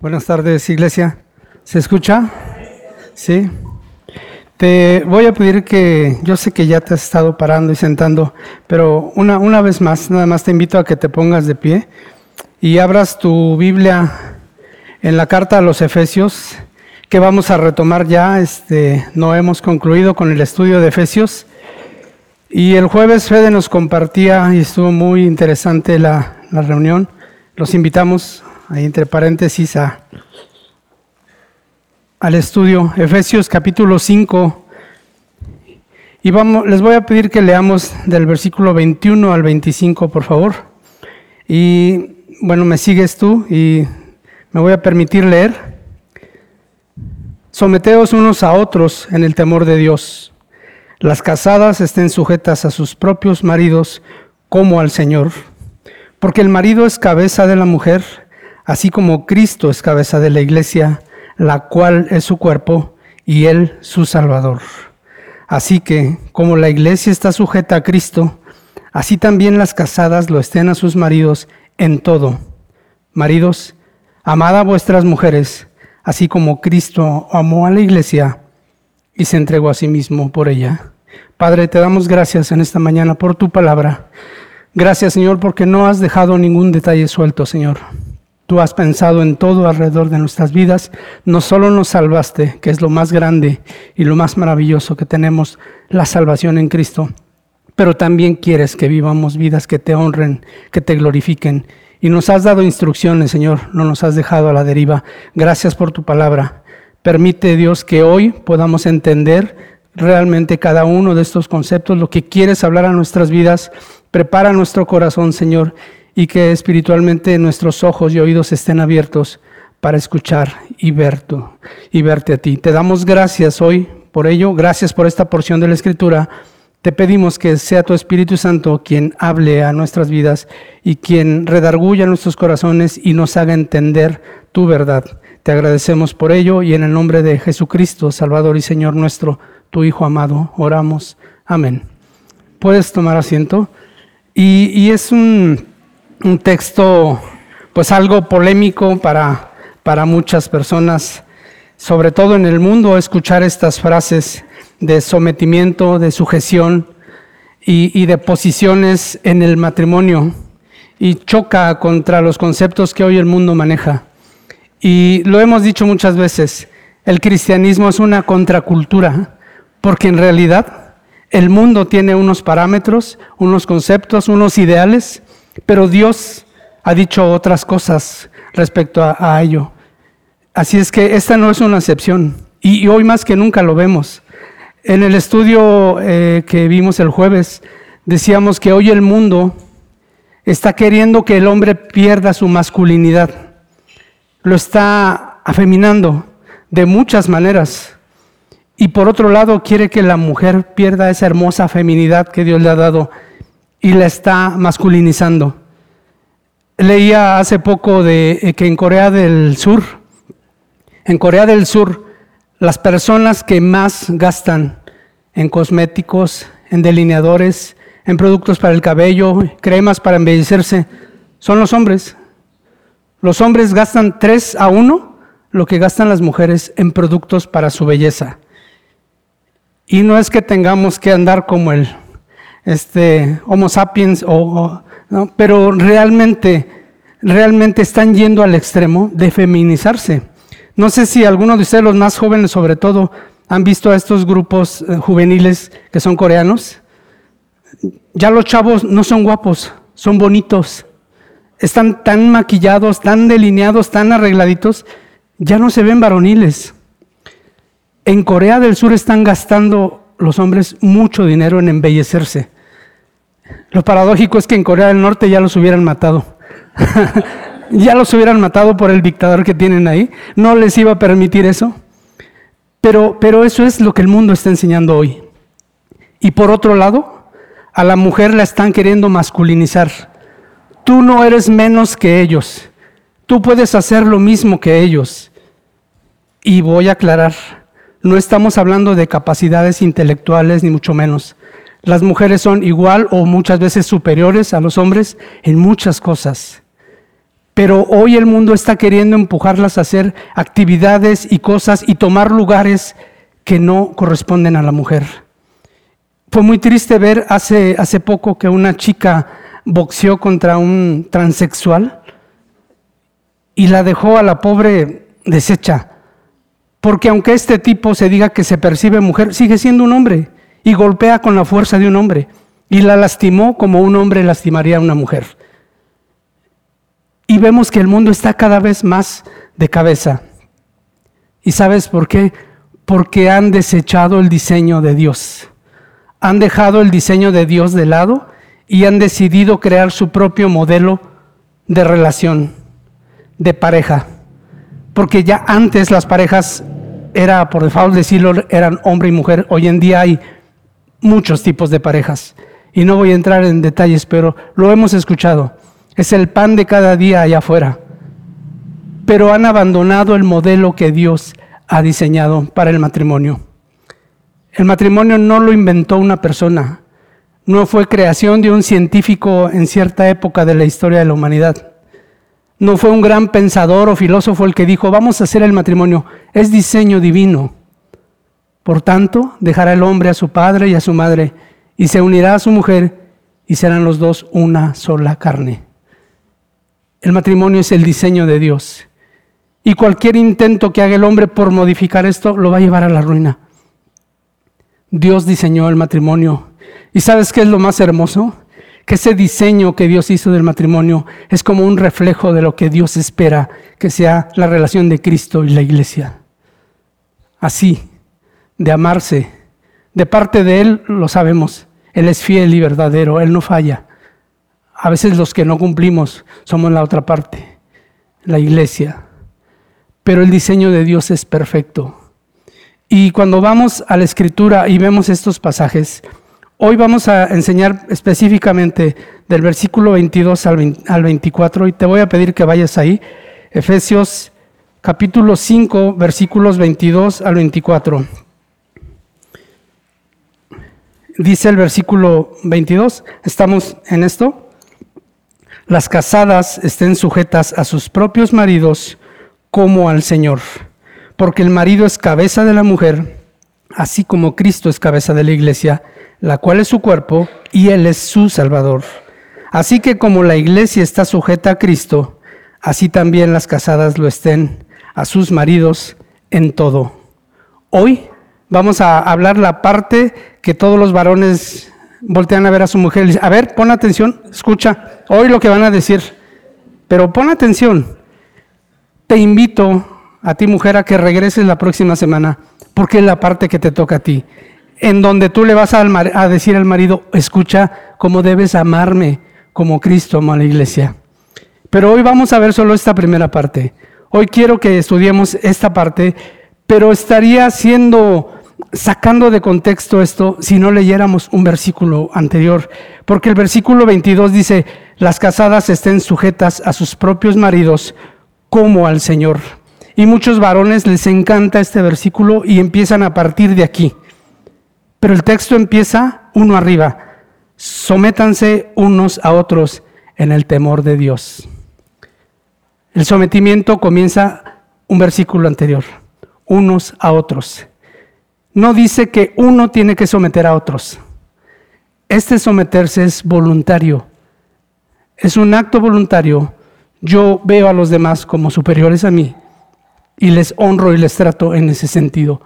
Buenas tardes, iglesia. ¿Se escucha? Sí. Te voy a pedir que, yo sé que ya te has estado parando y sentando, pero una, una vez más, nada más te invito a que te pongas de pie y abras tu Biblia en la carta a los Efesios, que vamos a retomar ya, este, no hemos concluido con el estudio de Efesios. Y el jueves Fede nos compartía y estuvo muy interesante la, la reunión. Los invitamos, ahí entre paréntesis, a, al estudio Efesios capítulo 5. Y vamos, les voy a pedir que leamos del versículo 21 al 25, por favor. Y bueno, me sigues tú y me voy a permitir leer. Someteos unos a otros en el temor de Dios. Las casadas estén sujetas a sus propios maridos como al Señor, porque el marido es cabeza de la mujer, así como Cristo es cabeza de la iglesia, la cual es su cuerpo y él su Salvador. Así que, como la iglesia está sujeta a Cristo, así también las casadas lo estén a sus maridos en todo. Maridos, amad a vuestras mujeres, así como Cristo amó a la iglesia y se entregó a sí mismo por ella. Padre, te damos gracias en esta mañana por tu palabra. Gracias, Señor, porque no has dejado ningún detalle suelto, Señor. Tú has pensado en todo alrededor de nuestras vidas. No solo nos salvaste, que es lo más grande y lo más maravilloso que tenemos, la salvación en Cristo, pero también quieres que vivamos vidas que te honren, que te glorifiquen. Y nos has dado instrucciones, Señor, no nos has dejado a la deriva. Gracias por tu palabra. Permite, Dios, que hoy podamos entender realmente cada uno de estos conceptos, lo que quieres hablar a nuestras vidas. Prepara nuestro corazón, Señor, y que espiritualmente nuestros ojos y oídos estén abiertos para escuchar y, ver y verte a ti. Te damos gracias hoy por ello, gracias por esta porción de la Escritura. Te pedimos que sea tu Espíritu Santo quien hable a nuestras vidas y quien redarguya nuestros corazones y nos haga entender tu verdad. Te agradecemos por ello y en el nombre de Jesucristo, Salvador y Señor nuestro, tu Hijo amado, oramos. Amén. Puedes tomar asiento. Y, es un, texto, pues algo polémico para, para muchas personas, sobre todo en el mundo, escuchar estas frases de sometimiento, de sujeción y, y de posiciones en el matrimonio y choca contra los conceptos que hoy el mundo maneja. Y lo hemos dicho muchas veces, el cristianismo es una contracultura, porque en realidad el mundo tiene unos parámetros, unos conceptos, unos ideales, pero Dios ha dicho otras cosas respecto a, ello. Así es que esta no es una excepción, y, hoy más que nunca lo vemos. En el estudio eh, que vimos el jueves, decíamos que hoy el mundo está queriendo que el hombre pierda su masculinidad lo está afeminando de muchas maneras. Y por otro lado, quiere que la mujer pierda esa hermosa feminidad que Dios le ha dado y la está masculinizando. Leía hace poco de eh, que en Corea del Sur, en Corea del Sur, las personas que más gastan en cosméticos, en delineadores, en productos para el cabello, cremas para embellecerse, son los hombres. Los hombres gastan 3 a 1 lo que gastan las mujeres en productos para su belleza. Y no es que tengamos que andar como el este, Homo sapiens, o, pero realmente, realmente están yendo al extremo de feminizarse. No sé si algunos de ustedes, los más jóvenes sobre todo, han visto a estos grupos eh, juveniles que son coreanos. Ya los chavos no son guapos, son bonitos están tan maquillados, tan delineados, tan arregladitos, ya no se ven varoniles. En Corea del Sur están gastando los hombres mucho dinero en embellecerse. Lo paradójico es que en Corea del Norte ya los hubieran matado. ya los hubieran matado por el dictador que tienen ahí. No les iba a permitir eso. Pero, pero eso es lo que el mundo está enseñando hoy. Y por otro lado, a la mujer la están queriendo masculinizar Tú no eres menos que ellos. Tú puedes hacer lo mismo que ellos. Y voy a aclarar, no estamos hablando de capacidades intelectuales ni mucho menos. Las mujeres son igual o muchas veces superiores a los hombres en muchas cosas. Pero hoy el mundo está queriendo empujarlas a hacer actividades y cosas y tomar lugares que no corresponden a la mujer. Fue muy triste ver hace, hace poco que una chica boxeó contra un transexual y la dejó a la pobre deshecha. Porque aunque este tipo se diga que se percibe mujer, sigue siendo un hombre y golpea con la fuerza de un hombre y la lastimó como un hombre lastimaría a una mujer. Y vemos que el mundo está cada vez más de cabeza. ¿Y sabes por qué? Porque han desechado el diseño de Dios. Han dejado el diseño de Dios de lado y han decidido crear su propio modelo de relación, de pareja. Porque ya antes las parejas, era por default decirlo, eran hombre y mujer. Hoy en día hay muchos tipos de parejas. Y no voy a entrar en detalles, pero lo hemos escuchado es el pan de cada día allá afuera. Pero han abandonado el modelo que Dios ha diseñado para el matrimonio. El matrimonio no lo inventó una persona, no fue creación de un científico en cierta época de la historia de la humanidad. No fue un gran pensador o filósofo el que dijo, vamos a hacer el matrimonio. Es diseño divino. Por tanto, dejará el hombre a su padre y a su madre y se unirá a su mujer y serán los dos una sola carne. El matrimonio es el diseño de Dios. Y cualquier intento que haga el hombre por modificar esto lo va a llevar a la ruina. Dios diseñó el matrimonio. ¿Y sabes qué es lo más hermoso? Que ese diseño que Dios hizo del matrimonio es como un reflejo de lo que Dios espera que sea la relación de Cristo y la iglesia. Así, de amarse. De parte de Él lo sabemos. Él es fiel y verdadero. Él no falla. A veces los que no cumplimos somos la otra parte, la iglesia. Pero el diseño de Dios es perfecto. Y cuando vamos a la escritura y vemos estos pasajes, hoy vamos a enseñar específicamente del versículo 22 al 24 y te voy a pedir que vayas ahí. Efesios capítulo 5, versículos 22 al 24. Dice el versículo 22, ¿estamos en esto? las casadas estén sujetas a sus propios maridos como al Señor, porque el marido es cabeza de la mujer, así como Cristo es cabeza de la iglesia, la cual es su cuerpo y Él es su Salvador. Así que como la iglesia está sujeta a Cristo, así también las casadas lo estén a sus maridos en todo. Hoy vamos a hablar la parte que todos los varones voltean a ver a su mujer y a ver, pon atención, escucha, hoy lo que van a decir, pero pon atención. Te invito a ti mujer a que regreses la próxima semana, porque es la parte que te toca a ti, en donde tú le vas a, a decir al marido, escucha cómo debes amarme como Cristo amó a la iglesia. Pero hoy vamos a ver solo esta primera parte. Hoy quiero que estudiemos esta parte, pero estaría siendo sacando de contexto esto si no leyéramos un versículo anterior, porque el versículo 22 dice, las casadas estén sujetas a sus propios maridos como al Señor. Y muchos varones les encanta este versículo y empiezan a partir de aquí. Pero el texto empieza uno arriba. Sométanse unos a otros en el temor de Dios. El sometimiento comienza un versículo anterior. Unos a otros no dice que uno tiene que someter a otros. Este someterse es voluntario. Es un acto voluntario. Yo veo a los demás como superiores a mí y les honro y les trato en ese sentido,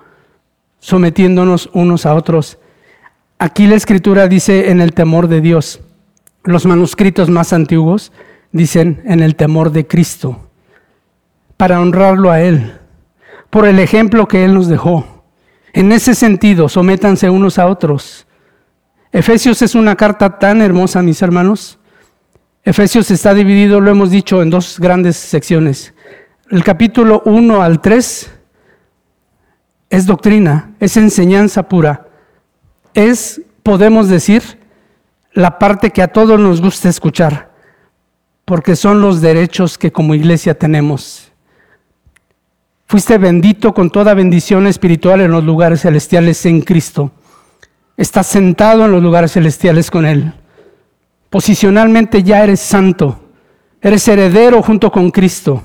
sometiéndonos unos a otros. Aquí la escritura dice en el temor de Dios. Los manuscritos más antiguos dicen en el temor de Cristo, para honrarlo a Él, por el ejemplo que Él nos dejó. En ese sentido, sométanse unos a otros. Efesios es una carta tan hermosa, mis hermanos. Efesios está dividido, lo hemos dicho, en dos grandes secciones. El capítulo 1 al 3 es doctrina, es enseñanza pura. Es, podemos decir, la parte que a todos nos gusta escuchar, porque son los derechos que como iglesia tenemos. Fuiste bendito con toda bendición espiritual en los lugares celestiales en Cristo. Estás sentado en los lugares celestiales con Él. Posicionalmente ya eres santo. Eres heredero junto con Cristo.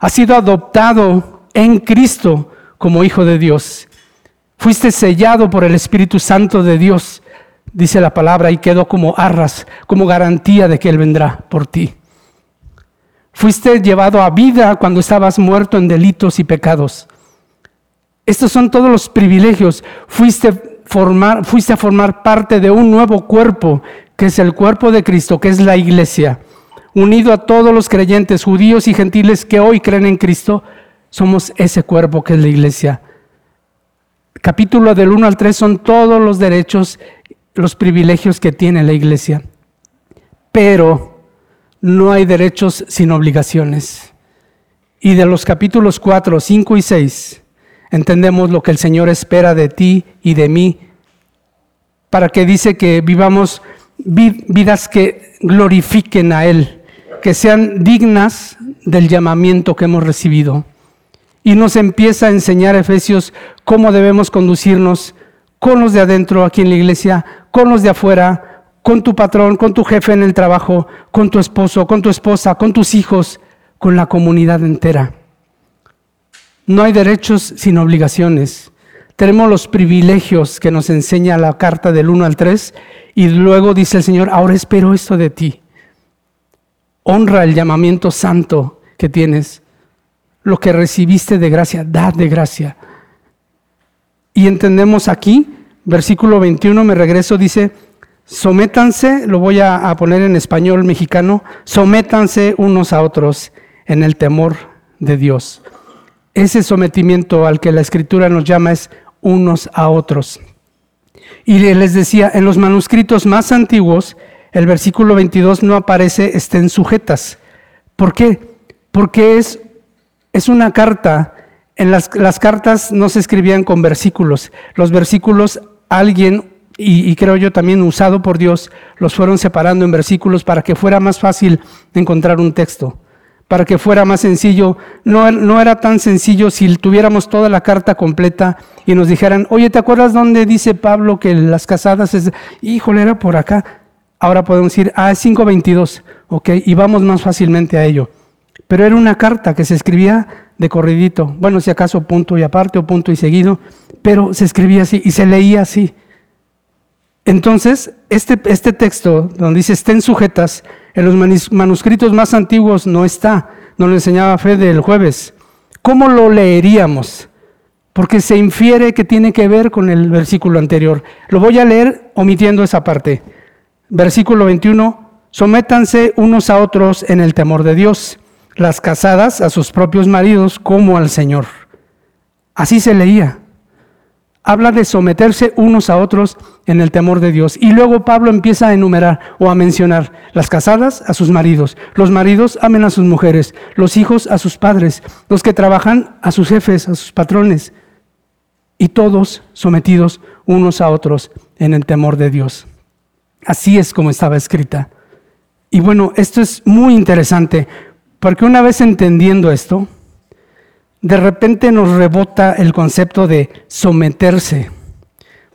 Has sido adoptado en Cristo como hijo de Dios. Fuiste sellado por el Espíritu Santo de Dios, dice la palabra, y quedó como arras, como garantía de que Él vendrá por ti. Fuiste llevado a vida cuando estabas muerto en delitos y pecados. Estos son todos los privilegios. Fuiste, formar, fuiste a formar parte de un nuevo cuerpo, que es el cuerpo de Cristo, que es la iglesia. Unido a todos los creyentes, judíos y gentiles que hoy creen en Cristo, somos ese cuerpo que es la iglesia. Capítulo del 1 al 3 son todos los derechos, los privilegios que tiene la iglesia. Pero no hay derechos sin obligaciones. Y de los capítulos 4, 5 y 6 entendemos lo que el Señor espera de ti y de mí, para que dice que vivamos vidas que glorifiquen a Él, que sean dignas del llamamiento que hemos recibido. Y nos empieza a enseñar Efesios cómo debemos conducirnos con los de adentro aquí en la iglesia, con los de afuera, con tu patrón, con tu jefe en el trabajo, con tu esposo, con tu esposa, con tus hijos, con la comunidad entera. No hay derechos sin obligaciones. Tenemos los privilegios que nos enseña la carta del 1 al 3 y luego dice el Señor, ahora espero esto de ti. Honra el llamamiento santo que tienes. Lo que recibiste de gracia, da de gracia. Y entendemos aquí, versículo 21, me regreso, dice, Sométanse, lo voy a, poner en español mexicano, sométanse unos a otros en el temor de Dios. Ese sometimiento al que la escritura nos llama es unos a otros. Y les decía, en los manuscritos más antiguos, el versículo 22 no aparece estén sujetas. ¿Por qué? Porque es, es una carta. En las, las cartas no se escribían con versículos. Los versículos alguien y, creo yo también usado por Dios, los fueron separando en versículos para que fuera más fácil encontrar un texto, para que fuera más sencillo. No, no era tan sencillo si tuviéramos toda la carta completa y nos dijeran, oye, ¿te acuerdas dónde dice Pablo que las casadas es, híjole, era por acá? Ahora podemos decir, ah, es 522, ok, y vamos más fácilmente a ello. Pero era una carta que se escribía de corridito, bueno, si acaso punto y aparte o punto y seguido, pero se escribía así y se leía así. Entonces, este, este texto donde dice estén sujetas, en los manuscritos más antiguos no está, nos lo enseñaba Fede el jueves. ¿Cómo lo leeríamos? Porque se infiere que tiene que ver con el versículo anterior. Lo voy a leer omitiendo esa parte. Versículo 21, sométanse unos a otros en el temor de Dios, las casadas a sus propios maridos como al Señor. Así se leía habla de someterse unos a otros en el temor de Dios. Y luego Pablo empieza a enumerar o a mencionar las casadas a sus maridos, los maridos amen a sus mujeres, los hijos a sus padres, los que trabajan a sus jefes, a sus patrones, y todos sometidos unos a otros en el temor de Dios. Así es como estaba escrita. Y bueno, esto es muy interesante, porque una vez entendiendo esto, de repente nos rebota el concepto de someterse,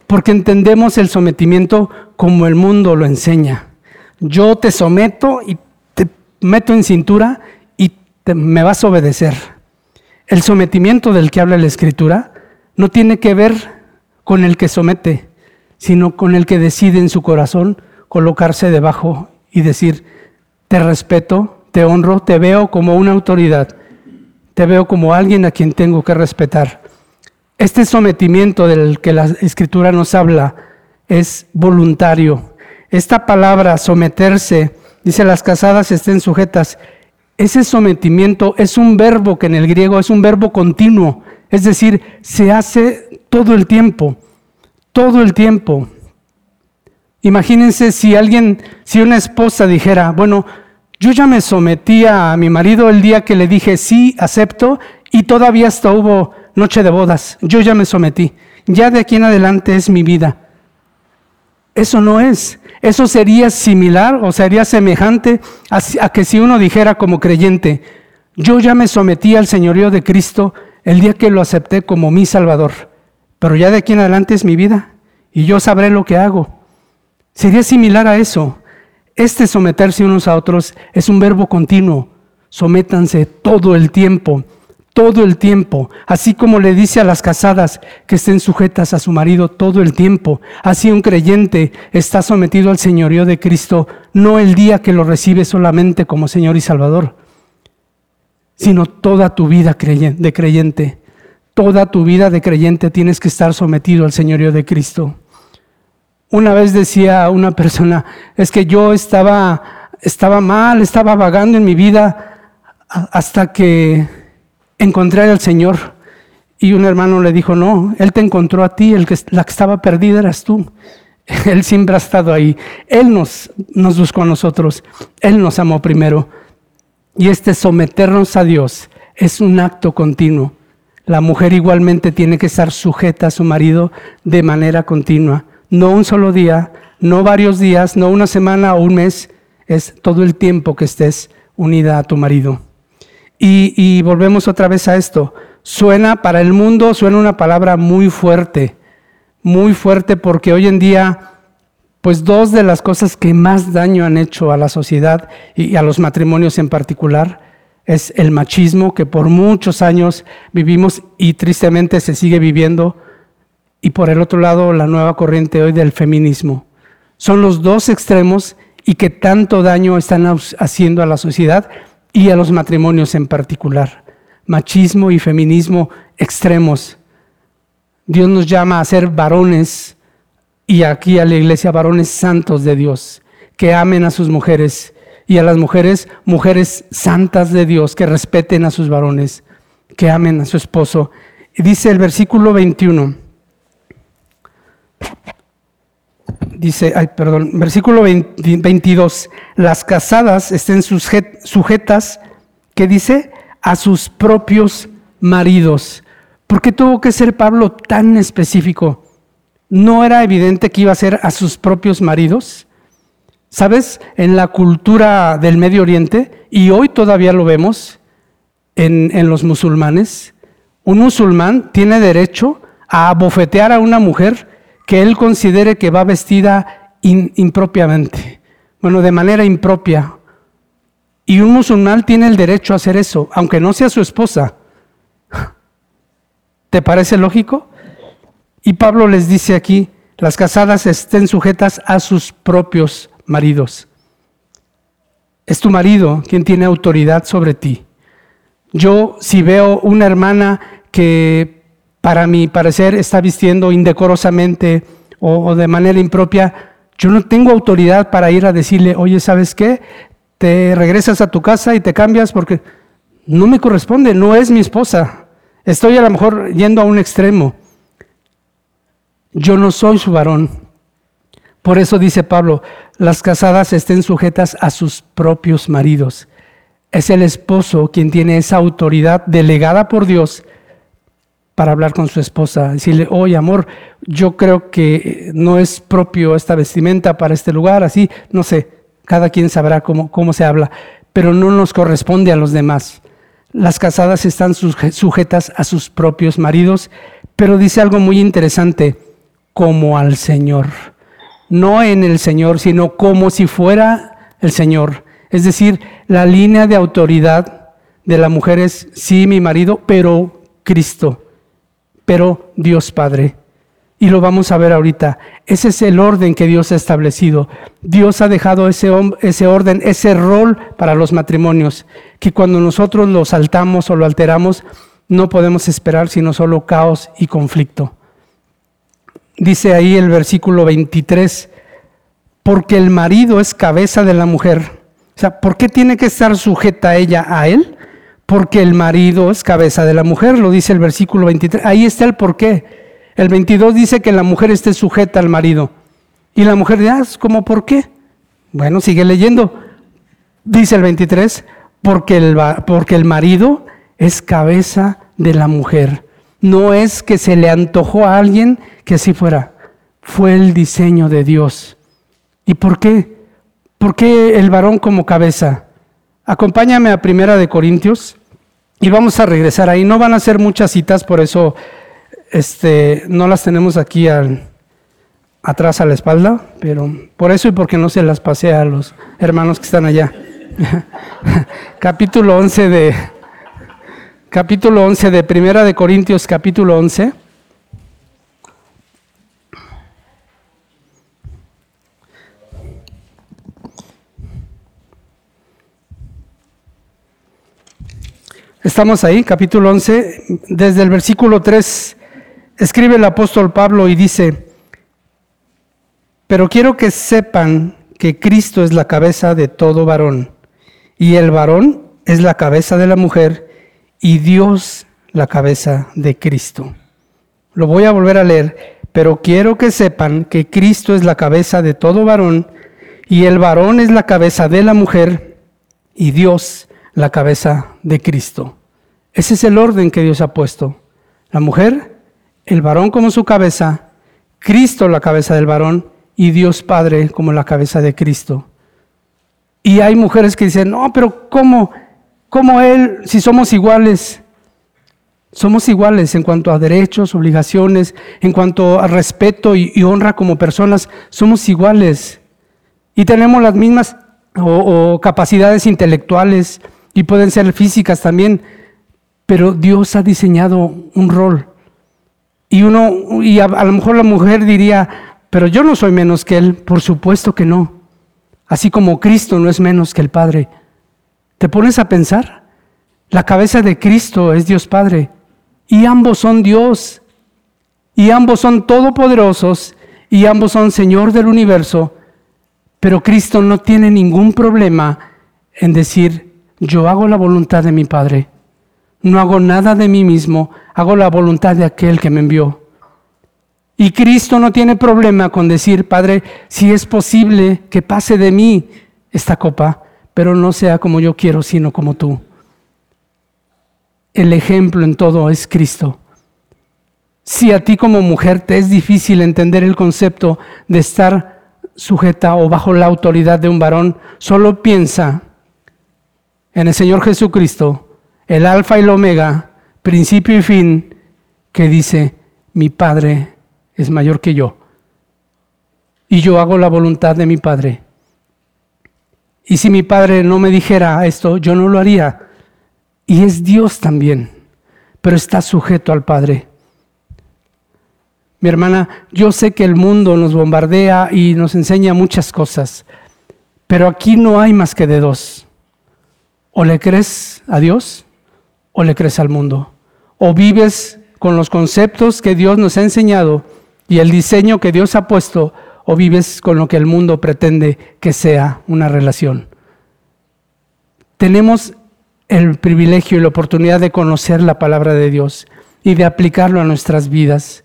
porque entendemos el sometimiento como el mundo lo enseña. Yo te someto y te meto en cintura y me vas a obedecer. El sometimiento del que habla la escritura no tiene que ver con el que somete, sino con el que decide en su corazón colocarse debajo y decir, te respeto, te honro, te veo como una autoridad te veo como alguien a quien tengo que respetar. Este sometimiento del que la escritura nos habla es voluntario. Esta palabra someterse, dice las casadas estén sujetas. Ese sometimiento es un verbo que en el griego es un verbo continuo, es decir, se hace todo el tiempo, todo el tiempo. Imagínense si alguien, si una esposa dijera, bueno, yo ya me sometí a mi marido el día que le dije sí, acepto, y todavía hasta hubo noche de bodas. Yo ya me sometí. Ya de aquí en adelante es mi vida. Eso no es. Eso sería similar o sería semejante a, que si uno dijera como creyente, yo ya me sometí al señorío de Cristo el día que lo acepté como mi Salvador, pero ya de aquí en adelante es mi vida y yo sabré lo que hago. Sería similar a eso. Este someterse unos a otros es un verbo continuo. Sométanse todo el tiempo, todo el tiempo. Así como le dice a las casadas que estén sujetas a su marido todo el tiempo. Así un creyente está sometido al señorío de Cristo, no el día que lo recibe solamente como Señor y Salvador, sino toda tu vida de creyente. Toda tu vida de creyente tienes que estar sometido al señorío de Cristo. Una vez decía una persona, es que yo estaba, estaba mal, estaba vagando en mi vida hasta que encontré al Señor. Y un hermano le dijo, no, Él te encontró a ti, el que, la que estaba perdida eras tú. Él siempre ha estado ahí. Él nos, nos buscó a nosotros. Él nos amó primero. Y este someternos a Dios es un acto continuo. La mujer igualmente tiene que estar sujeta a su marido de manera continua no un solo día, no varios días, no una semana o un mes, es todo el tiempo que estés unida a tu marido. Y, volvemos otra vez a esto. Suena para el mundo, suena una palabra muy fuerte, muy fuerte porque hoy en día, pues dos de las cosas que más daño han hecho a la sociedad y a los matrimonios en particular es el machismo que por muchos años vivimos y tristemente se sigue viviendo y por el otro lado la nueva corriente hoy del feminismo. Son los dos extremos y que tanto daño están haciendo a la sociedad y a los matrimonios en particular. Machismo y feminismo extremos. Dios nos llama a ser varones y aquí a la iglesia varones santos de Dios, que amen a sus mujeres y a las mujeres mujeres santas de Dios, que respeten a sus varones, que amen a su esposo. Y dice el versículo 21. Dice, ay, perdón, versículo 22, las casadas estén sujetas, ¿qué dice? A sus propios maridos. ¿Por qué tuvo que ser Pablo tan específico? ¿No era evidente que iba a ser a sus propios maridos? ¿Sabes? En la cultura del Medio Oriente, y hoy todavía lo vemos en, en los musulmanes, un musulmán tiene derecho a bofetear a una mujer que él considere que va vestida impropiamente, bueno, de manera impropia. Y un musulmán tiene el derecho a hacer eso, aunque no sea su esposa. ¿Te parece lógico? Y Pablo les dice aquí, las casadas estén sujetas a sus propios maridos. Es tu marido quien tiene autoridad sobre ti. Yo si veo una hermana que para mi parecer, está vistiendo indecorosamente o, de manera impropia, yo no tengo autoridad para ir a decirle, oye, ¿sabes qué? Te regresas a tu casa y te cambias porque no me corresponde, no es mi esposa. Estoy a lo mejor yendo a un extremo. Yo no soy su varón. Por eso dice Pablo, las casadas estén sujetas a sus propios maridos. Es el esposo quien tiene esa autoridad delegada por Dios para hablar con su esposa, decirle, oye amor, yo creo que no es propio esta vestimenta para este lugar, así, no sé, cada quien sabrá cómo, cómo se habla, pero no nos corresponde a los demás. Las casadas están sujetas a sus propios maridos, pero dice algo muy interesante, como al Señor. No en el Señor, sino como si fuera el Señor. Es decir, la línea de autoridad de la mujer es, sí, mi marido, pero Cristo pero Dios Padre. Y lo vamos a ver ahorita. Ese es el orden que Dios ha establecido. Dios ha dejado ese, ese orden, ese rol para los matrimonios, que cuando nosotros lo saltamos o lo alteramos, no podemos esperar sino solo caos y conflicto. Dice ahí el versículo 23, porque el marido es cabeza de la mujer. O sea, ¿por qué tiene que estar sujeta ella a él? Porque el marido es cabeza de la mujer, lo dice el versículo 23. Ahí está el por qué. El 22 dice que la mujer esté sujeta al marido. Y la mujer dice, ah, ¿cómo por qué? Bueno, sigue leyendo. Dice el 23, porque el, porque el marido es cabeza de la mujer. No es que se le antojó a alguien que así fuera. Fue el diseño de Dios. ¿Y por qué? ¿Por qué el varón como cabeza? Acompáñame a Primera de Corintios y vamos a regresar ahí. No van a ser muchas citas, por eso este, no las tenemos aquí al, atrás a la espalda, pero por eso y porque no se las pasé a los hermanos que están allá. capítulo 11 de capítulo 11 de Primera de Corintios, capítulo 11. Estamos ahí, capítulo 11, desde el versículo 3, escribe el apóstol Pablo y dice, pero quiero que sepan que Cristo es la cabeza de todo varón, y el varón es la cabeza de la mujer, y Dios la cabeza de Cristo. Lo voy a volver a leer, pero quiero que sepan que Cristo es la cabeza de todo varón, y el varón es la cabeza de la mujer, y Dios la cabeza de Cristo. Ese es el orden que Dios ha puesto. La mujer, el varón como su cabeza, Cristo la cabeza del varón y Dios Padre como la cabeza de Cristo. Y hay mujeres que dicen, no, pero ¿cómo? ¿Cómo Él, si somos iguales? Somos iguales en cuanto a derechos, obligaciones, en cuanto a respeto y, honra como personas, somos iguales. Y tenemos las mismas o capacidades intelectuales, y pueden ser físicas también, pero Dios ha diseñado un rol. Y uno, y a, lo mejor la mujer diría, pero yo no soy menos que Él, por supuesto que no. Así como Cristo no es menos que el Padre. ¿Te pones a pensar? La cabeza de Cristo es Dios Padre. Y ambos son Dios. Y ambos son todopoderosos. Y ambos son Señor del universo. Pero Cristo no tiene ningún problema en decir, yo hago la voluntad de mi Padre. No hago nada de mí mismo, hago la voluntad de aquel que me envió. Y Cristo no tiene problema con decir, Padre, si es posible que pase de mí esta copa, pero no sea como yo quiero, sino como tú. El ejemplo en todo es Cristo. Si a ti como mujer te es difícil entender el concepto de estar sujeta o bajo la autoridad de un varón, solo piensa en el Señor Jesucristo, el alfa y el omega, principio y fin, que dice, mi Padre es mayor que yo. Y yo hago la voluntad de mi Padre. Y si mi Padre no me dijera esto, yo no lo haría. Y es Dios también, pero está sujeto al Padre. Mi hermana, yo sé que el mundo nos bombardea y nos enseña muchas cosas, pero aquí no hay más que de dos. O le crees a Dios o le crees al mundo. O vives con los conceptos que Dios nos ha enseñado y el diseño que Dios ha puesto, o vives con lo que el mundo pretende que sea una relación. Tenemos el privilegio y la oportunidad de conocer la palabra de Dios y de aplicarlo a nuestras vidas.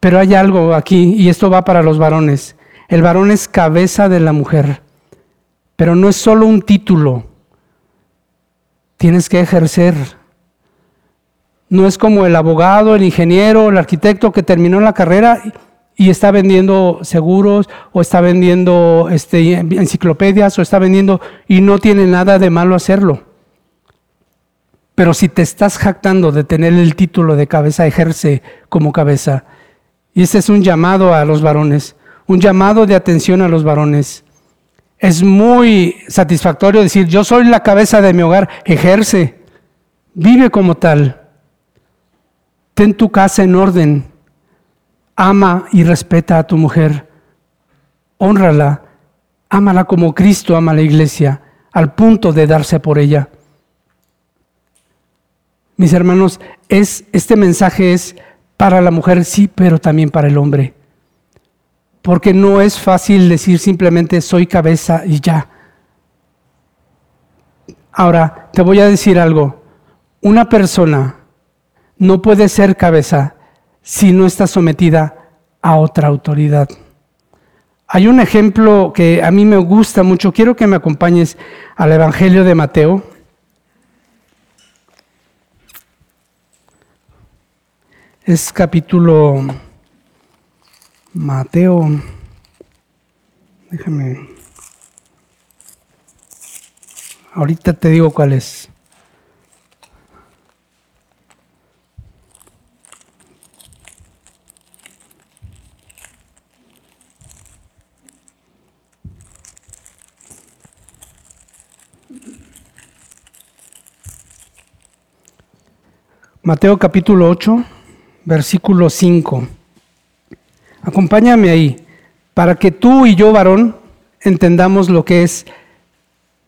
Pero hay algo aquí, y esto va para los varones. El varón es cabeza de la mujer, pero no es solo un título, tienes que ejercer. No es como el abogado, el ingeniero, el arquitecto que terminó la carrera y está vendiendo seguros o está vendiendo este, enciclopedias o está vendiendo y no tiene nada de malo hacerlo. Pero si te estás jactando de tener el título de cabeza, ejerce como cabeza. Y ese es un llamado a los varones, un llamado de atención a los varones. Es muy satisfactorio decir, yo soy la cabeza de mi hogar, ejerce, vive como tal. Ten tu casa en orden, ama y respeta a tu mujer, honrala, ámala como Cristo ama a la iglesia, al punto de darse por ella. Mis hermanos, es, este mensaje es para la mujer, sí, pero también para el hombre porque no es fácil decir simplemente soy cabeza y ya. Ahora, te voy a decir algo. Una persona no puede ser cabeza si no está sometida a otra autoridad. Hay un ejemplo que a mí me gusta mucho. Quiero que me acompañes al Evangelio de Mateo. Es capítulo Mateo, déjame, ahorita te digo cuál es. Mateo capítulo 8, versículo 5. Acompáñame ahí, para que tú y yo, varón, entendamos lo que es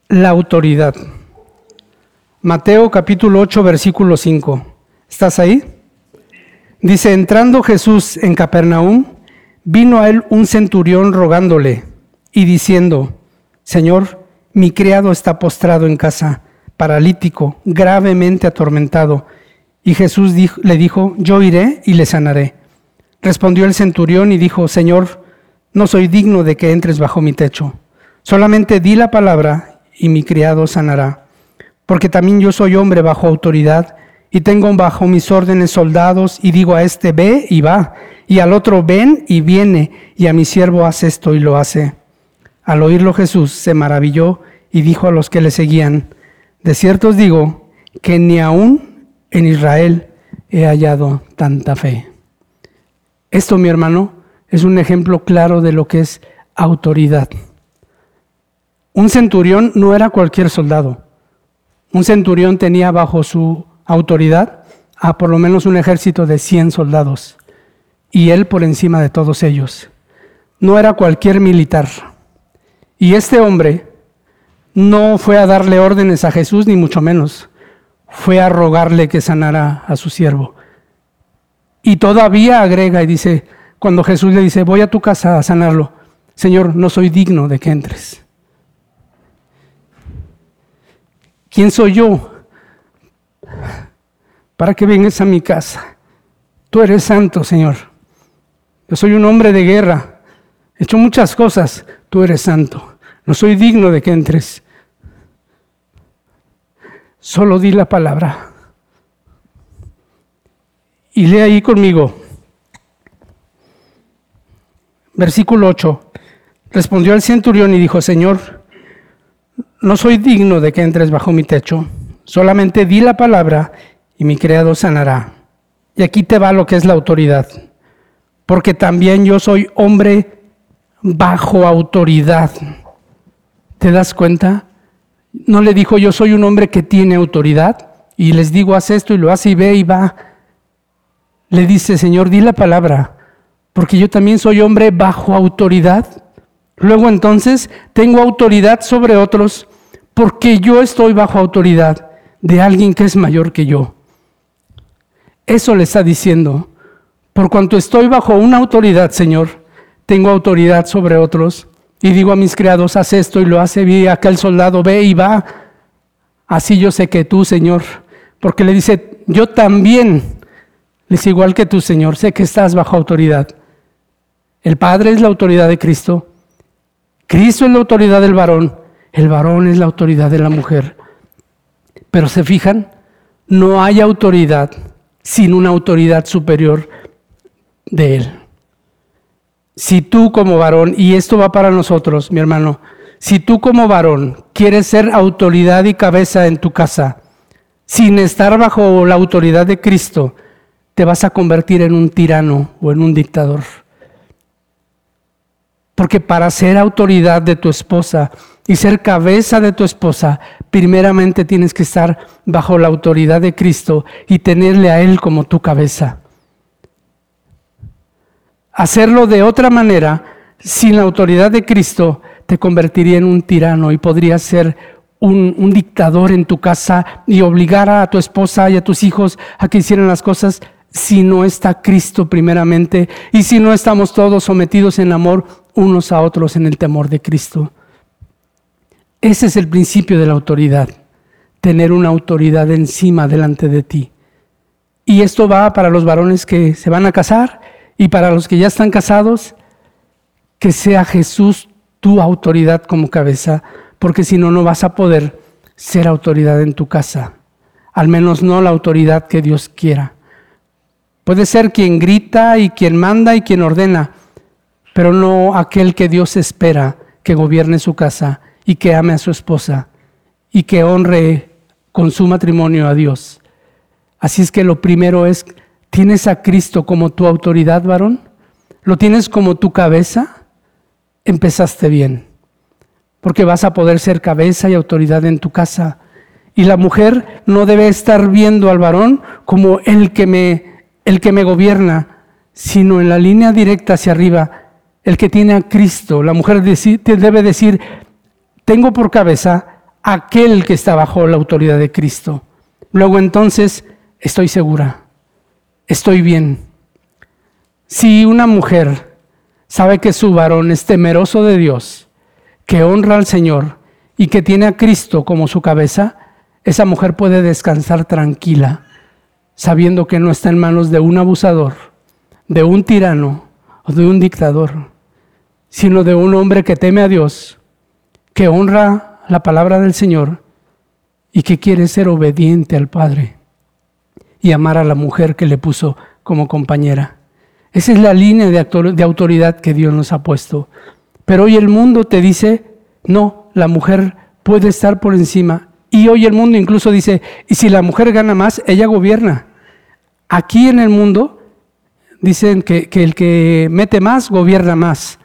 la autoridad. Mateo capítulo 8, versículo 5. ¿Estás ahí? Dice, entrando Jesús en Capernaum, vino a él un centurión rogándole y diciendo, Señor, mi criado está postrado en casa, paralítico, gravemente atormentado y Jesús le dijo, yo iré y le sanaré. Respondió el centurión y dijo, Señor, no soy digno de que entres bajo mi techo. Solamente di la palabra y mi criado sanará. Porque también yo soy hombre bajo autoridad y tengo bajo mis órdenes soldados y digo a este ve y va, y al otro ven y viene, y a mi siervo hace esto y lo hace. Al oírlo Jesús se maravilló y dijo a los que le seguían, de cierto os digo que ni aún en Israel he hallado tanta fe. Esto, mi hermano, es un ejemplo claro de lo que es autoridad. Un centurión no era cualquier soldado. Un centurión tenía bajo su autoridad a por lo menos un ejército de 100 soldados y él por encima de todos ellos. No era cualquier militar. Y este hombre no fue a darle órdenes a Jesús, ni mucho menos fue a rogarle que sanara a su siervo. Y todavía agrega y dice, cuando Jesús le dice, voy a tu casa a sanarlo, Señor, no soy digno de que entres. ¿Quién soy yo para que vengas a mi casa? Tú eres santo, Señor. Yo soy un hombre de guerra. He hecho muchas cosas. Tú eres santo. No soy digno de que entres. Solo di la palabra. Y lee ahí conmigo. Versículo 8. Respondió el centurión y dijo, Señor, no soy digno de que entres bajo mi techo, solamente di la palabra y mi criado sanará. Y aquí te va lo que es la autoridad, porque también yo soy hombre bajo autoridad. ¿Te das cuenta? No le dijo, yo soy un hombre que tiene autoridad y les digo, haz esto y lo hace y ve y va. Le dice, Señor, di la palabra, porque yo también soy hombre bajo autoridad. Luego entonces tengo autoridad sobre otros porque yo estoy bajo autoridad de alguien que es mayor que yo. Eso le está diciendo. Por cuanto estoy bajo una autoridad, Señor, tengo autoridad sobre otros y digo a mis criados, haz esto y lo hace, vi aquel soldado, ve y va. Así yo sé que tú, Señor, porque le dice, yo también les igual que tú, Señor, sé que estás bajo autoridad. El Padre es la autoridad de Cristo, Cristo es la autoridad del varón, el varón es la autoridad de la mujer. Pero se fijan, no hay autoridad sin una autoridad superior de Él. Si tú como varón, y esto va para nosotros, mi hermano, si tú como varón quieres ser autoridad y cabeza en tu casa, sin estar bajo la autoridad de Cristo, te vas a convertir en un tirano o en un dictador. Porque para ser autoridad de tu esposa y ser cabeza de tu esposa, primeramente tienes que estar bajo la autoridad de Cristo y tenerle a Él como tu cabeza. Hacerlo de otra manera, sin la autoridad de Cristo, te convertiría en un tirano y podrías ser un, dictador en tu casa y obligar a tu esposa y a tus hijos a que hicieran las cosas si no está Cristo primeramente y si no estamos todos sometidos en amor unos a otros en el temor de Cristo. Ese es el principio de la autoridad, tener una autoridad encima delante de ti. Y esto va para los varones que se van a casar y para los que ya están casados, que sea Jesús tu autoridad como cabeza, porque si no, no vas a poder ser autoridad en tu casa. Al menos no la autoridad que Dios quiera. Puede ser quien grita y quien manda y quien ordena, pero no aquel que Dios espera que gobierne su casa y que ame a su esposa y que honre con su matrimonio a Dios. Así es que lo primero es ¿Tienes a Cristo como tu autoridad, varón? ¿Lo tienes como tu cabeza? Empezaste bien, porque vas a poder ser cabeza y autoridad en tu casa Y la mujer no debe estar viendo al varón como el que me, el que me gobierna, sino en la línea directa hacia arriba, el que tiene a Cristo. La mujer debe decir, tengo por cabeza aquel que está bajo la autoridad de Cristo. Luego entonces estoy segura, estoy bien. Si una mujer sabe que su varón es temeroso de Dios, que honra al Señor y que tiene a Cristo como su cabeza, esa mujer puede descansar tranquila, sabiendo que no está en manos de un abusador, de un tirano o de un dictador, sino de un hombre que teme a Dios, que honra la palabra del Señor y que quiere ser obediente al Padre y amar a la mujer que le puso como compañera. Esa es la línea de autoridad que Dios nos ha puesto. Pero hoy el mundo te dice, no, la mujer puede estar por encima. Y hoy el mundo incluso dice, y si la mujer gana más, ella gobierna. Aquí en el mundo dicen que, el que mete más, gobierna más.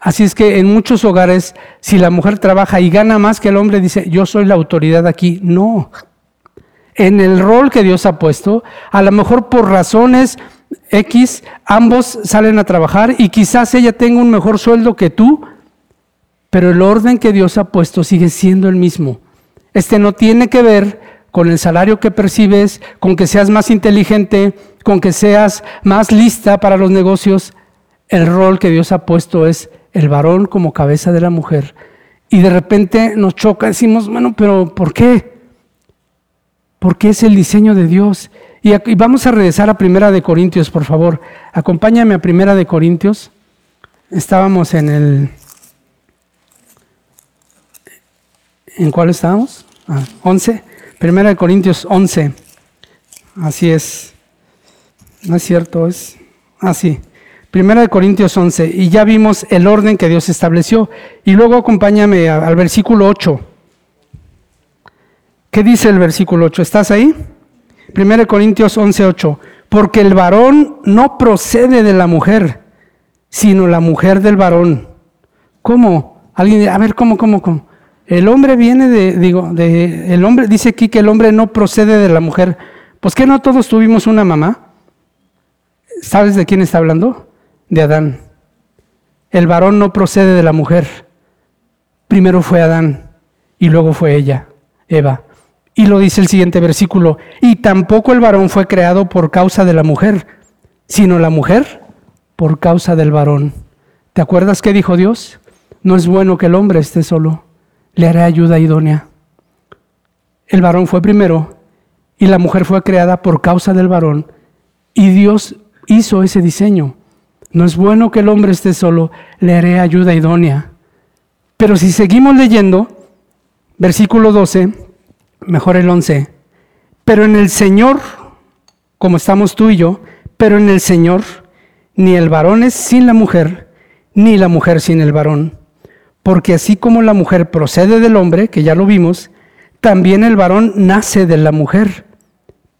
Así es que en muchos hogares, si la mujer trabaja y gana más que el hombre, dice, yo soy la autoridad aquí. No. En el rol que Dios ha puesto, a lo mejor por razones X, ambos salen a trabajar y quizás ella tenga un mejor sueldo que tú, pero el orden que Dios ha puesto sigue siendo el mismo. Este no tiene que ver con el salario que percibes, con que seas más inteligente, con que seas más lista para los negocios. El rol que Dios ha puesto es el varón como cabeza de la mujer. Y de repente nos choca, decimos, bueno, pero ¿por qué? Porque es el diseño de Dios. Y, vamos a regresar a Primera de Corintios, por favor. Acompáñame a Primera de Corintios. Estábamos en el... ¿En cuál estábamos? Ah, 11. Primera de Corintios 11. Así es. No es cierto, es... Así. Ah, Primera de Corintios 11. Y ya vimos el orden que Dios estableció. Y luego acompáñame al versículo 8. ¿Qué dice el versículo 8? ¿Estás ahí? 1 Corintios 11:8, porque el varón no procede de la mujer, sino la mujer del varón. ¿Cómo? Alguien, a ver, ¿cómo, cómo, cómo? El hombre viene de, digo, de, el hombre, dice aquí que el hombre no procede de la mujer. Pues que no todos tuvimos una mamá. ¿Sabes de quién está hablando? De Adán. El varón no procede de la mujer. Primero fue Adán y luego fue ella, Eva. Y lo dice el siguiente versículo, y tampoco el varón fue creado por causa de la mujer, sino la mujer por causa del varón. ¿Te acuerdas qué dijo Dios? No es bueno que el hombre esté solo, le haré ayuda idónea. El varón fue primero y la mujer fue creada por causa del varón y Dios hizo ese diseño. No es bueno que el hombre esté solo, le haré ayuda idónea. Pero si seguimos leyendo, versículo 12, mejor el 11. Pero en el Señor, como estamos tú y yo, pero en el Señor, ni el varón es sin la mujer, ni la mujer sin el varón. Porque así como la mujer procede del hombre, que ya lo vimos, también el varón nace de la mujer.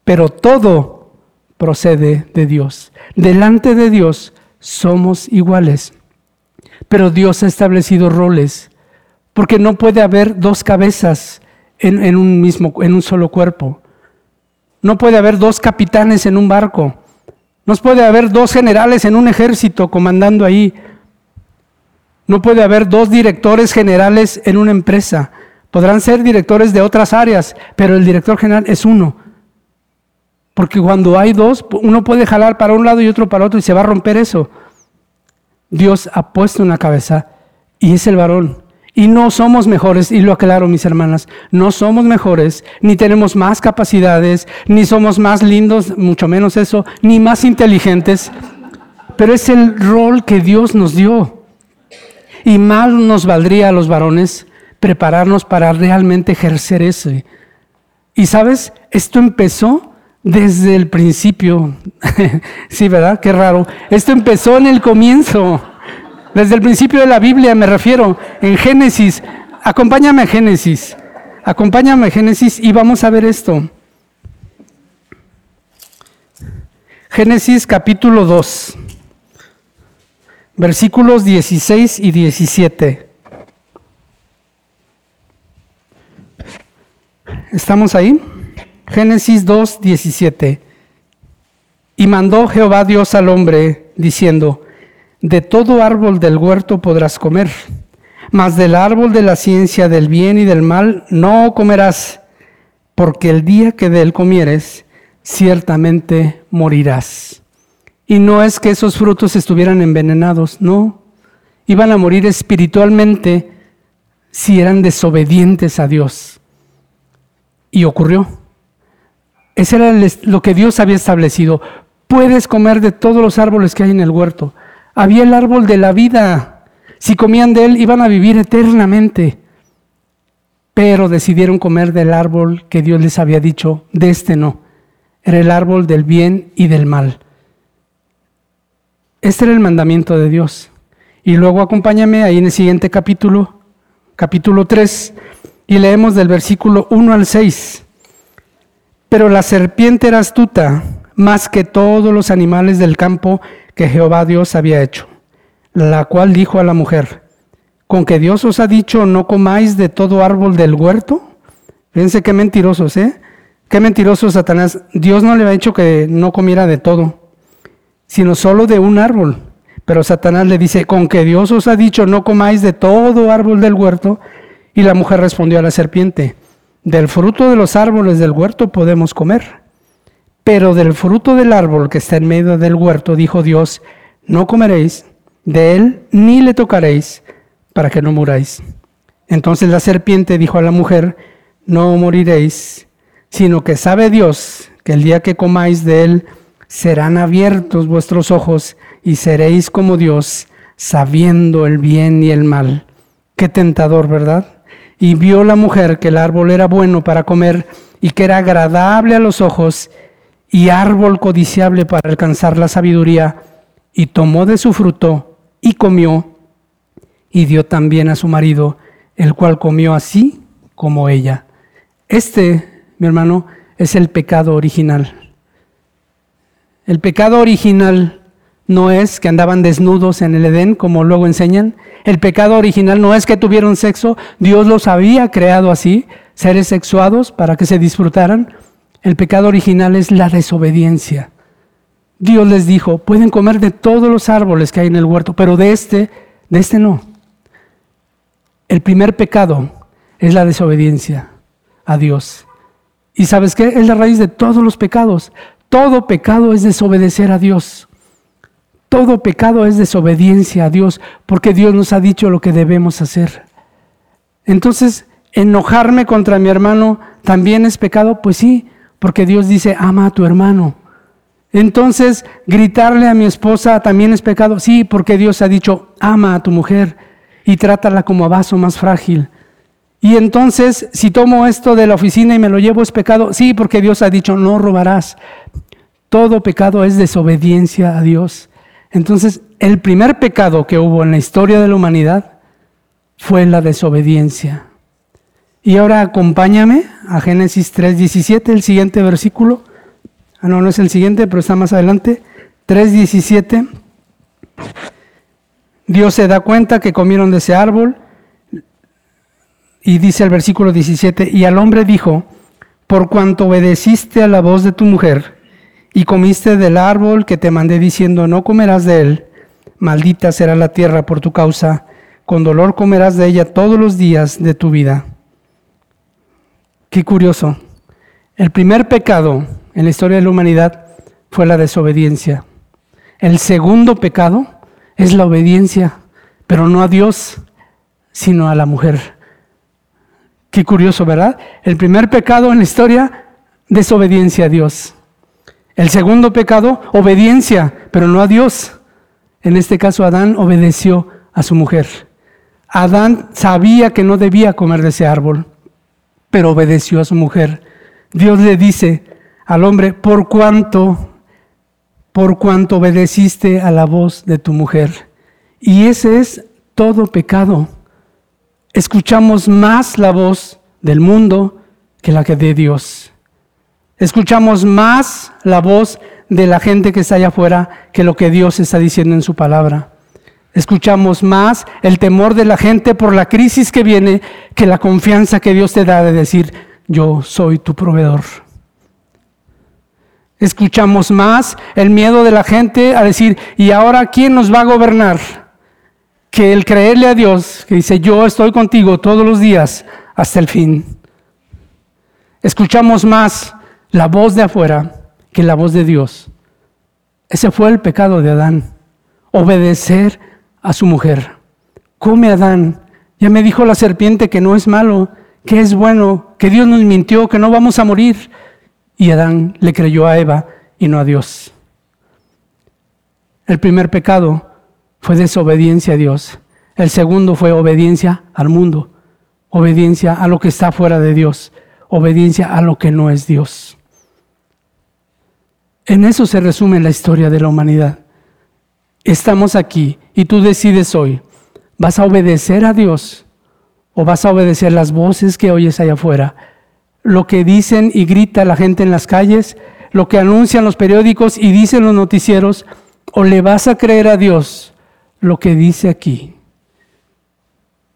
Pero todo procede de Dios. Delante de Dios somos iguales. Pero Dios ha establecido roles, porque no puede haber dos cabezas en, un mismo, en un solo cuerpo. No puede haber dos capitanes en un barco. No puede haber dos generales en un ejército comandando ahí. No puede haber dos directores generales en una empresa. Podrán ser directores de otras áreas, pero el director general es uno. Porque cuando hay dos, uno puede jalar para un lado y otro para otro y se va a romper eso. Dios ha puesto una cabeza y es el varón. Y no somos mejores, y lo aclaro mis hermanas, no somos mejores, ni tenemos más capacidades, ni somos más lindos, mucho menos eso, ni más inteligentes, pero es el rol que Dios nos dio. Y más nos valdría a los varones prepararnos para realmente ejercer ese. Y sabes, esto empezó desde el principio. sí, ¿verdad? Qué raro. Esto empezó en el comienzo. Desde el principio de la Biblia me refiero, en Génesis. Acompáñame a Génesis. Acompáñame a Génesis y vamos a ver esto. Génesis capítulo 2, versículos 16 y 17. ¿Estamos ahí? Génesis 2, 17. Y mandó Jehová Dios al hombre, diciendo, de todo árbol del huerto podrás comer, mas del árbol de la ciencia del bien y del mal no comerás, porque el día que de él comieres, ciertamente morirás. Y no es que esos frutos estuvieran envenenados, no. Iban a morir espiritualmente si eran desobedientes a Dios. Y ocurrió. Ese era lo que Dios había establecido. Puedes comer de todos los árboles que hay en el huerto. Había el árbol de la vida. Si comían de él, iban a vivir eternamente. Pero decidieron comer del árbol que Dios les había dicho, de este no. Era el árbol del bien y del mal. Este era el mandamiento de Dios. Y luego acompáñame ahí en el siguiente capítulo, capítulo 3, y leemos del versículo 1 al 6. Pero la serpiente era astuta más que todos los animales del campo que Jehová Dios había hecho, la cual dijo a la mujer, ¿con que Dios os ha dicho no comáis de todo árbol del huerto? Fíjense qué mentirosos, ¿eh? Qué mentiroso Satanás. Dios no le había dicho que no comiera de todo, sino solo de un árbol. Pero Satanás le dice, con que Dios os ha dicho no comáis de todo árbol del huerto. Y la mujer respondió a la serpiente, del fruto de los árboles del huerto podemos comer pero del fruto del árbol que está en medio del huerto, dijo Dios, no comeréis de él ni le tocaréis para que no muráis. Entonces la serpiente dijo a la mujer, no moriréis, sino que sabe Dios que el día que comáis de él serán abiertos vuestros ojos y seréis como Dios, sabiendo el bien y el mal. Qué tentador, ¿verdad? Y vio la mujer que el árbol era bueno para comer y que era agradable a los ojos y árbol codiciable para alcanzar la sabiduría, y tomó de su fruto y comió, y dio también a su marido, el cual comió así como ella. Este, mi hermano, es el pecado original. El pecado original no es que andaban desnudos en el Edén, como luego enseñan. El pecado original no es que tuvieron sexo. Dios los había creado así, seres sexuados, para que se disfrutaran. El pecado original es la desobediencia. Dios les dijo, pueden comer de todos los árboles que hay en el huerto, pero de este, de este no. El primer pecado es la desobediencia a Dios. ¿Y sabes qué? Es la raíz de todos los pecados. Todo pecado es desobedecer a Dios. Todo pecado es desobediencia a Dios, porque Dios nos ha dicho lo que debemos hacer. Entonces, enojarme contra mi hermano también es pecado, pues sí, porque Dios dice, ama a tu hermano. Entonces, gritarle a mi esposa también es pecado. Sí, porque Dios ha dicho, ama a tu mujer y trátala como a vaso más frágil. Y entonces, si tomo esto de la oficina y me lo llevo, es pecado. Sí, porque Dios ha dicho, no robarás. Todo pecado es desobediencia a Dios. Entonces, el primer pecado que hubo en la historia de la humanidad fue la desobediencia. Y ahora acompáñame a Génesis 3.17, el siguiente versículo. Ah, no, no es el siguiente, pero está más adelante. 3.17. Dios se da cuenta que comieron de ese árbol. Y dice el versículo 17, y al hombre dijo, por cuanto obedeciste a la voz de tu mujer y comiste del árbol que te mandé diciendo, no comerás de él, maldita será la tierra por tu causa, con dolor comerás de ella todos los días de tu vida. Qué curioso. El primer pecado en la historia de la humanidad fue la desobediencia. El segundo pecado es la obediencia, pero no a Dios, sino a la mujer. Qué curioso, ¿verdad? El primer pecado en la historia, desobediencia a Dios. El segundo pecado, obediencia, pero no a Dios. En este caso, Adán obedeció a su mujer. Adán sabía que no debía comer de ese árbol pero obedeció a su mujer. Dios le dice al hombre, por cuanto, por cuanto obedeciste a la voz de tu mujer. Y ese es todo pecado. Escuchamos más la voz del mundo que la que de Dios. Escuchamos más la voz de la gente que está allá afuera que lo que Dios está diciendo en su palabra. Escuchamos más el temor de la gente por la crisis que viene que la confianza que Dios te da de decir, yo soy tu proveedor. Escuchamos más el miedo de la gente a decir, ¿y ahora quién nos va a gobernar? Que el creerle a Dios, que dice, yo estoy contigo todos los días hasta el fin. Escuchamos más la voz de afuera que la voz de Dios. Ese fue el pecado de Adán, obedecer a su mujer. Come Adán, ya me dijo la serpiente que no es malo, que es bueno, que Dios nos mintió, que no vamos a morir. Y Adán le creyó a Eva y no a Dios. El primer pecado fue desobediencia a Dios. El segundo fue obediencia al mundo, obediencia a lo que está fuera de Dios, obediencia a lo que no es Dios. En eso se resume la historia de la humanidad. Estamos aquí y tú decides hoy, ¿vas a obedecer a Dios o vas a obedecer las voces que oyes allá afuera? Lo que dicen y grita la gente en las calles, lo que anuncian los periódicos y dicen los noticieros, o le vas a creer a Dios lo que dice aquí.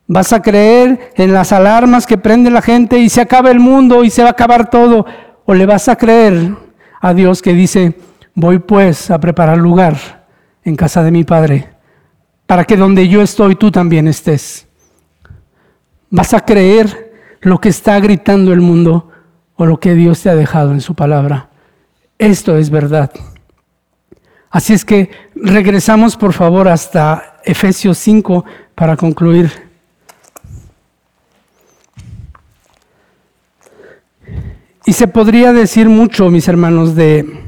Vas a creer en las alarmas que prende la gente y se acaba el mundo y se va a acabar todo. O le vas a creer a Dios que dice, voy pues a preparar lugar en casa de mi Padre, para que donde yo estoy tú también estés. Vas a creer lo que está gritando el mundo o lo que Dios te ha dejado en su palabra. Esto es verdad. Así es que regresamos por favor hasta Efesios 5 para concluir. Y se podría decir mucho, mis hermanos, de,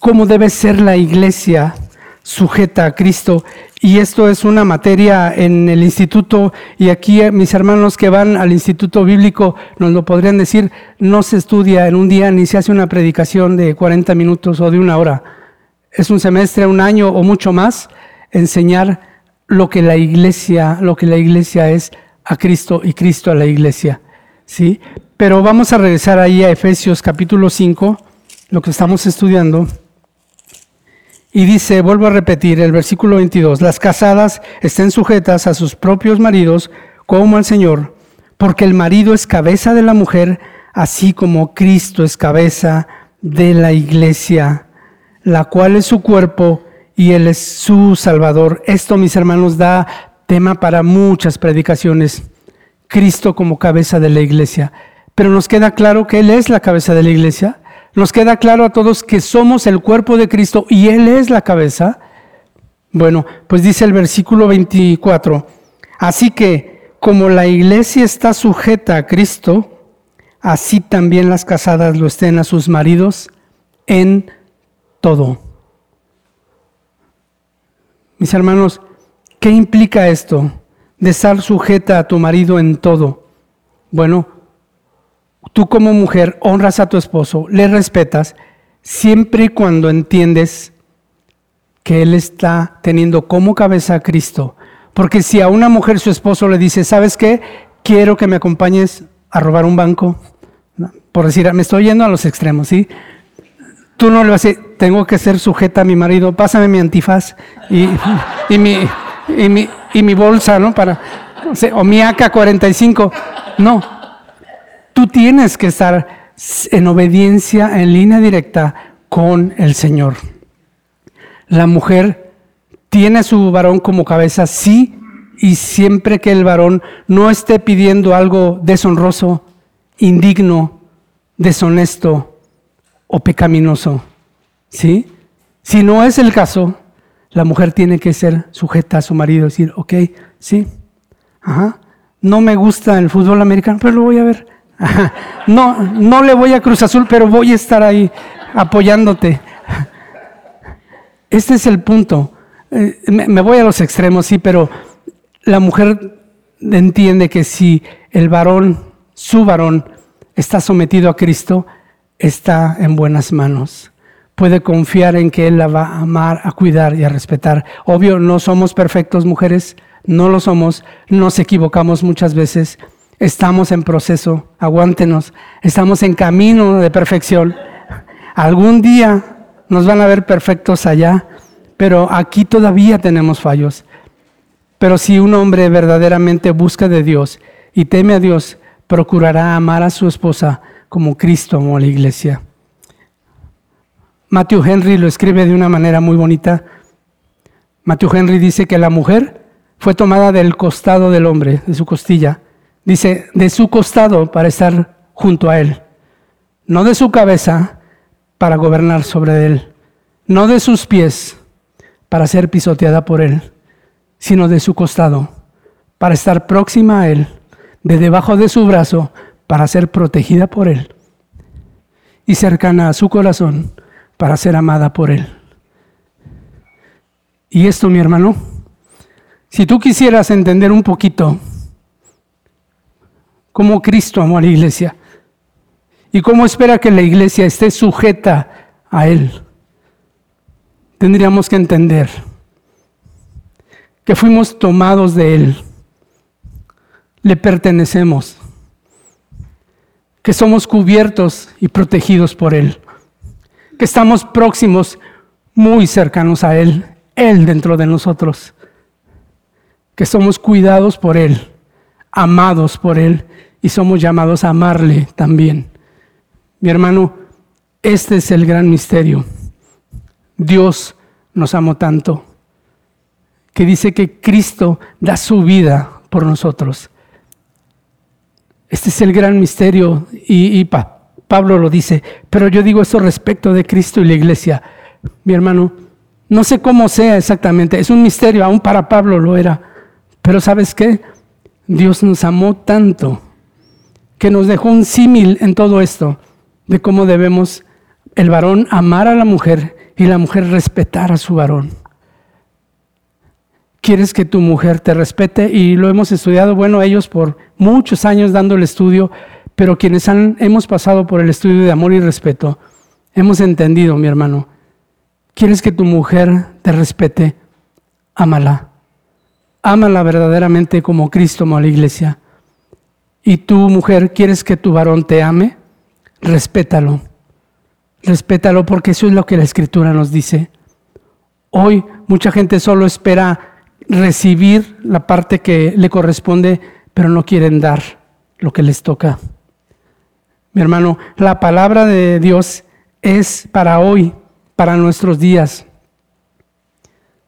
cómo debe ser la iglesia sujeta a Cristo. Y esto es una materia en el instituto, y aquí eh, mis hermanos que van al instituto bíblico nos lo podrían decir, no se estudia en un día ni se hace una predicación de 40 minutos o de una hora. Es un semestre, un año o mucho más enseñar lo que la iglesia, lo que la iglesia es a Cristo y Cristo a la iglesia. ¿sí? Pero vamos a regresar ahí a Efesios capítulo 5 lo que estamos estudiando. Y dice, vuelvo a repetir el versículo 22, las casadas estén sujetas a sus propios maridos como al Señor, porque el marido es cabeza de la mujer, así como Cristo es cabeza de la iglesia, la cual es su cuerpo y Él es su Salvador. Esto, mis hermanos, da tema para muchas predicaciones. Cristo como cabeza de la iglesia. Pero nos queda claro que Él es la cabeza de la iglesia nos queda claro a todos que somos el cuerpo de Cristo y Él es la cabeza. Bueno, pues dice el versículo 24, así que como la iglesia está sujeta a Cristo, así también las casadas lo estén a sus maridos en todo. Mis hermanos, ¿qué implica esto de estar sujeta a tu marido en todo? Bueno, tú como mujer honras a tu esposo, le respetas, siempre y cuando entiendes que él está teniendo como cabeza a Cristo. Porque si a una mujer su esposo le dice, ¿sabes qué? Quiero que me acompañes a robar un banco, por decir, me estoy yendo a los extremos, ¿sí? Tú no le vas a decir, tengo que ser sujeta a mi marido, pásame mi antifaz y, mi, y, mi, y mi bolsa, ¿no? Para, o mi AK-45. No, Tú tienes que estar en obediencia, en línea directa con el Señor. La mujer tiene a su varón como cabeza, sí, y siempre que el varón no esté pidiendo algo deshonroso, indigno, deshonesto o pecaminoso. ¿Sí? Si no es el caso, la mujer tiene que ser sujeta a su marido, decir, ok, sí, ajá, no me gusta el fútbol americano, pero lo voy a ver. No, no le voy a Cruz Azul, pero voy a estar ahí apoyándote. Este es el punto. Eh, me voy a los extremos, sí, pero la mujer entiende que si el varón, su varón, está sometido a Cristo, está en buenas manos. Puede confiar en que Él la va a amar, a cuidar y a respetar. Obvio, no somos perfectos mujeres, no lo somos, nos equivocamos muchas veces Estamos en proceso, aguántenos. Estamos en camino de perfección. Algún día nos van a ver perfectos allá, pero aquí todavía tenemos fallos. Pero si un hombre verdaderamente busca de Dios y teme a Dios, procurará amar a su esposa como Cristo amó a la iglesia. Matthew Henry lo escribe de una manera muy bonita. Matthew Henry dice que la mujer fue tomada del costado del hombre, de su costilla. Dice, de su costado para estar junto a él. No de su cabeza para gobernar sobre él. No de sus pies para ser pisoteada por él, sino de su costado para estar próxima a él, de debajo de su brazo para ser protegida por él y cercana a su corazón para ser amada por él. Y esto, mi hermano, si tú quisieras entender un poquito cómo Cristo amó a la iglesia y cómo espera que la iglesia esté sujeta a Él, tendríamos que entender que fuimos tomados de Él, le pertenecemos, que somos cubiertos y protegidos por Él, que estamos próximos, muy cercanos a Él, Él dentro de nosotros que somos cuidados por Él, amados por Él y somos llamados a amarle también. Mi hermano, este es el gran misterio. Dios nos amó tanto que dice que Cristo da su vida por nosotros. Este es el gran misterio y, Pablo lo dice, pero yo digo eso respecto de Cristo y la iglesia. Mi hermano, no sé cómo sea exactamente, es un misterio, aún para Pablo lo era. Pero ¿sabes qué? Dios nos amó tanto que nos dejó un símil en todo esto de cómo debemos el varón amar a la mujer y la mujer respetar a su varón. ¿Quieres que tu mujer te respete? Y lo hemos estudiado, bueno, ellos por muchos años dando el estudio, pero quienes han, hemos pasado por el estudio de amor y respeto, hemos entendido, mi hermano, ¿quieres que tu mujer te respete? Ámala. Ámala verdaderamente como Cristo amó a la iglesia. Y tú, mujer, ¿quieres que tu varón te ame? Respétalo. Respétalo porque eso es lo que la Escritura nos dice. Hoy mucha gente solo espera recibir la parte que le corresponde, pero no quieren dar lo que les toca. Mi hermano, la palabra de Dios es para hoy, para nuestros días.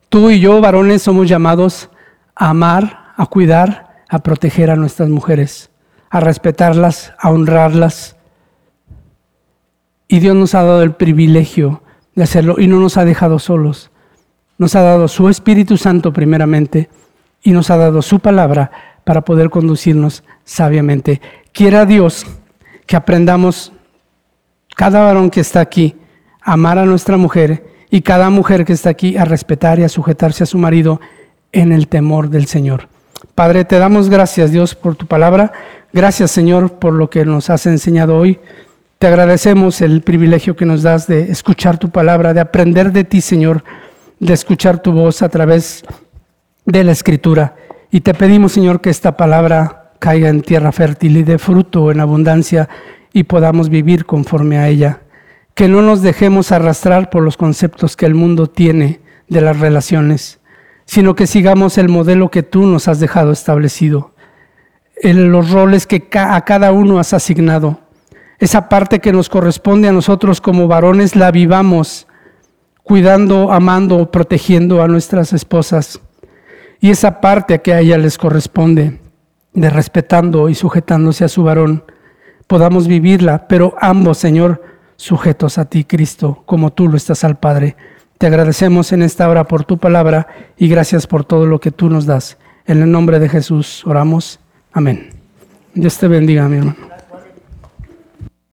Tú y yo, varones, somos llamados a amar, a cuidar, a proteger a nuestras mujeres, a respetarlas, a honrarlas. Y Dios nos ha dado el privilegio de hacerlo y no nos ha dejado solos. Nos ha dado su Espíritu Santo primeramente y nos ha dado su palabra para poder conducirnos sabiamente. Quiera Dios que aprendamos, cada varón que está aquí, a amar a nuestra mujer y cada mujer que está aquí a respetar y a sujetarse a su marido en el temor del Señor. Padre, te damos gracias, Dios, por tu palabra. Gracias, Señor, por lo que nos has enseñado hoy. Te agradecemos el privilegio que nos das de escuchar tu palabra, de aprender de ti, Señor, de escuchar tu voz a través de la escritura. Y te pedimos, Señor, que esta palabra caiga en tierra fértil y dé fruto en abundancia y podamos vivir conforme a ella. Que no nos dejemos arrastrar por los conceptos que el mundo tiene de las relaciones sino que sigamos el modelo que tú nos has dejado establecido, en los roles que a cada uno has asignado. Esa parte que nos corresponde a nosotros como varones la vivamos, cuidando, amando, protegiendo a nuestras esposas. Y esa parte que a ella les corresponde, de respetando y sujetándose a su varón, podamos vivirla, pero ambos, Señor, sujetos a ti, Cristo, como tú lo estás al Padre. Te agradecemos en esta hora por tu palabra y gracias por todo lo que tú nos das. En el nombre de Jesús oramos. Amén. Dios te bendiga, mi hermano.